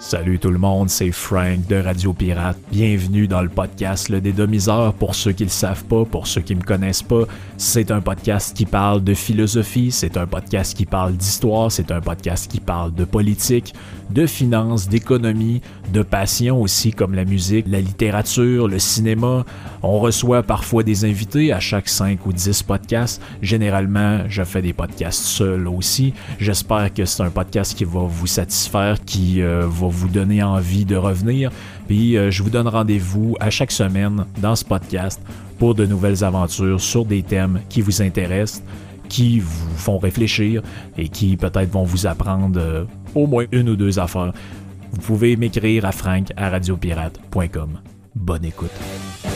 Salut tout le monde, c'est Frank de Radio Pirate. Bienvenue dans le podcast Le Dédomiseur. Pour ceux qui ne le savent pas, pour ceux qui me connaissent pas, c'est un podcast qui parle de philosophie, c'est un podcast qui parle d'histoire, c'est un podcast qui parle de politique, de finances, d'économie, de passion aussi comme la musique, la littérature, le cinéma. On reçoit parfois des invités à chaque 5 ou 10 podcasts. Généralement, je fais des podcasts seul aussi. J'espère que c'est un podcast qui va vous satisfaire, qui euh, va vous donner envie de revenir. Puis euh, je vous donne rendez-vous à chaque semaine dans ce podcast pour de nouvelles aventures sur des thèmes qui vous intéressent, qui vous font réfléchir et qui peut-être vont vous apprendre euh, au moins une ou deux affaires. Vous pouvez m'écrire à frank à radiopirate.com. Bonne écoute.